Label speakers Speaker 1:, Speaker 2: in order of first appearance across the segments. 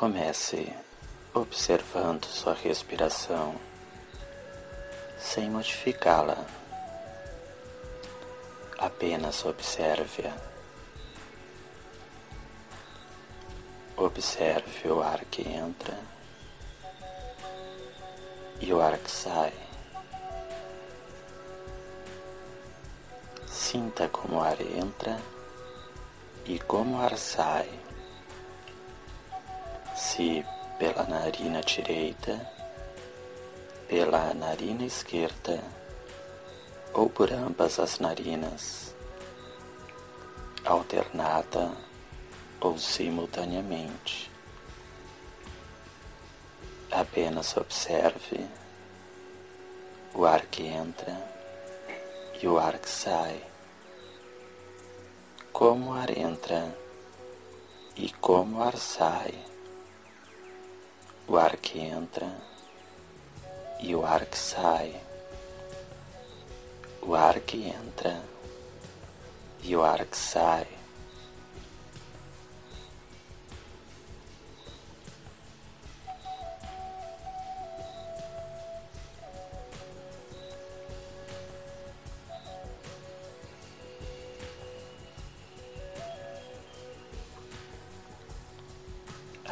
Speaker 1: Comece observando sua respiração sem modificá-la. Apenas observe-a. Observe o ar que entra e o ar que sai. Sinta como o ar entra e como o ar sai. Se pela narina direita, pela narina esquerda ou por ambas as narinas, alternada ou simultaneamente. Apenas observe o ar que entra e o ar que sai, como o ar entra e como o ar sai, o ar que entra e o ar que sai, o ar que entra e o ar que sai.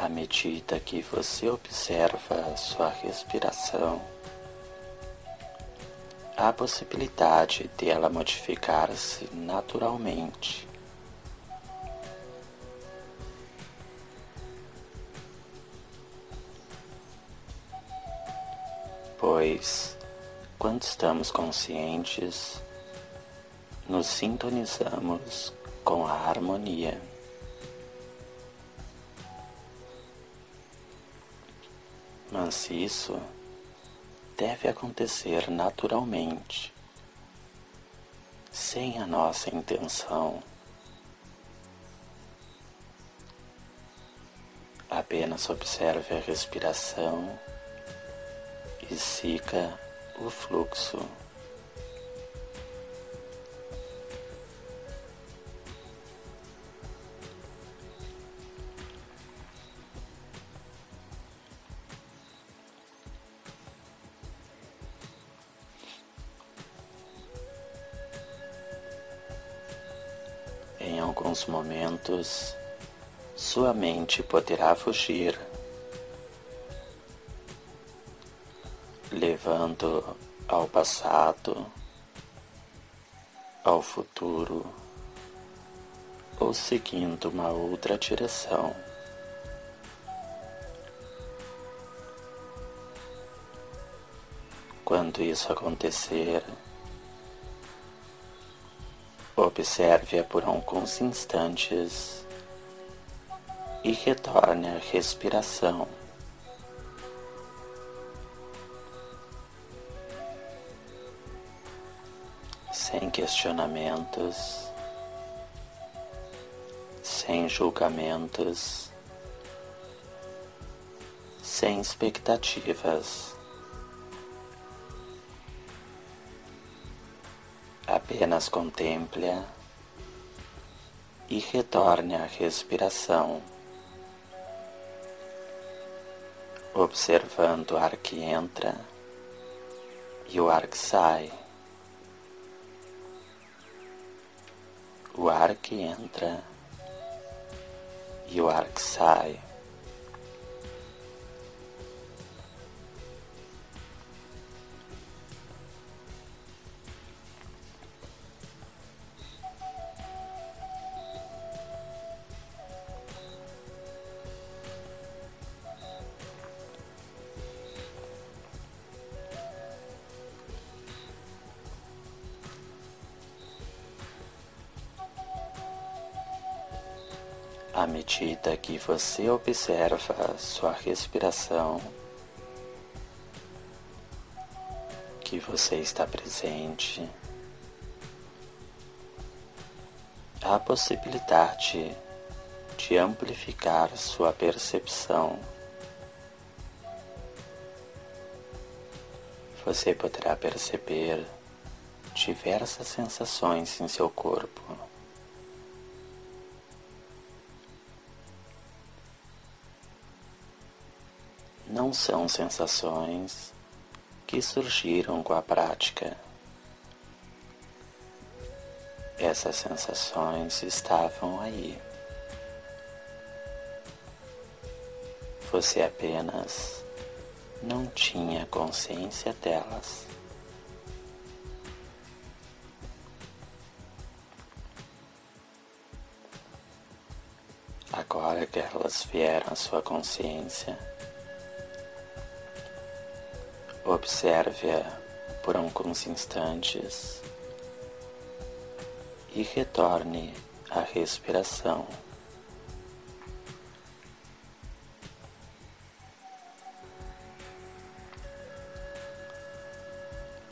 Speaker 1: À medida que você observa sua respiração, há a possibilidade de ela modificar-se naturalmente. Pois, quando estamos conscientes, nos sintonizamos com a harmonia. Mas isso deve acontecer naturalmente, sem a nossa intenção. Apenas observe a respiração e siga o fluxo. Alguns momentos, sua mente poderá fugir, levando ao passado, ao futuro ou seguindo uma outra direção. Quando isso acontecer, Observe-a por alguns instantes e retorne à respiração. Sem questionamentos, sem julgamentos, sem expectativas. Apenas contemple e retorne à respiração, observando o ar que entra e o ar que sai. O ar que entra e o ar que sai. À medida que você observa sua respiração, que você está presente, a possibilidade de amplificar sua percepção. Você poderá perceber diversas sensações em seu corpo. Não são sensações que surgiram com a prática. Essas sensações estavam aí. Você apenas não tinha consciência delas. Agora que elas vieram à sua consciência, observe-a por alguns instantes e retorne à respiração.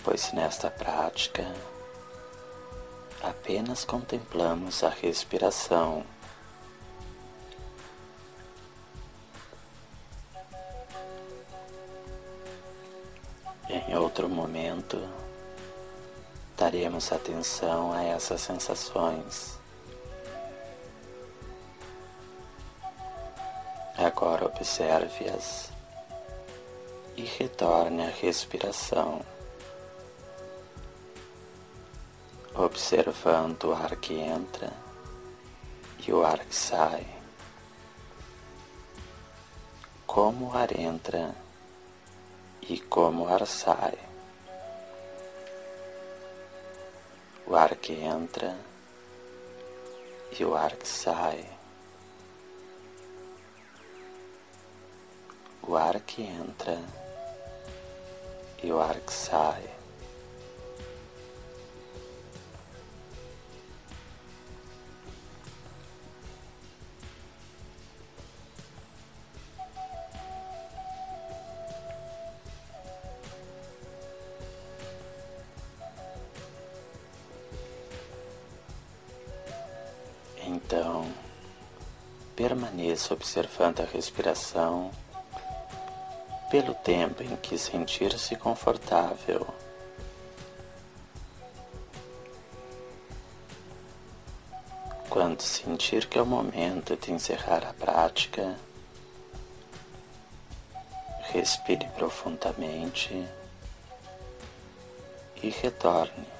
Speaker 1: Pois nesta prática apenas contemplamos a respiração. Em outro momento, daremos atenção a essas sensações. Agora observe-as e retorne à respiração, observando o ar que entra e o ar que sai. Como o ar entra e como ar sai. O ar que entra e o ar que sai. O ar que entra e o ar que sai. Permaneça observando a respiração pelo tempo em que sentir-se confortável. Quando sentir que é o momento de encerrar a prática, respire profundamente e retorne.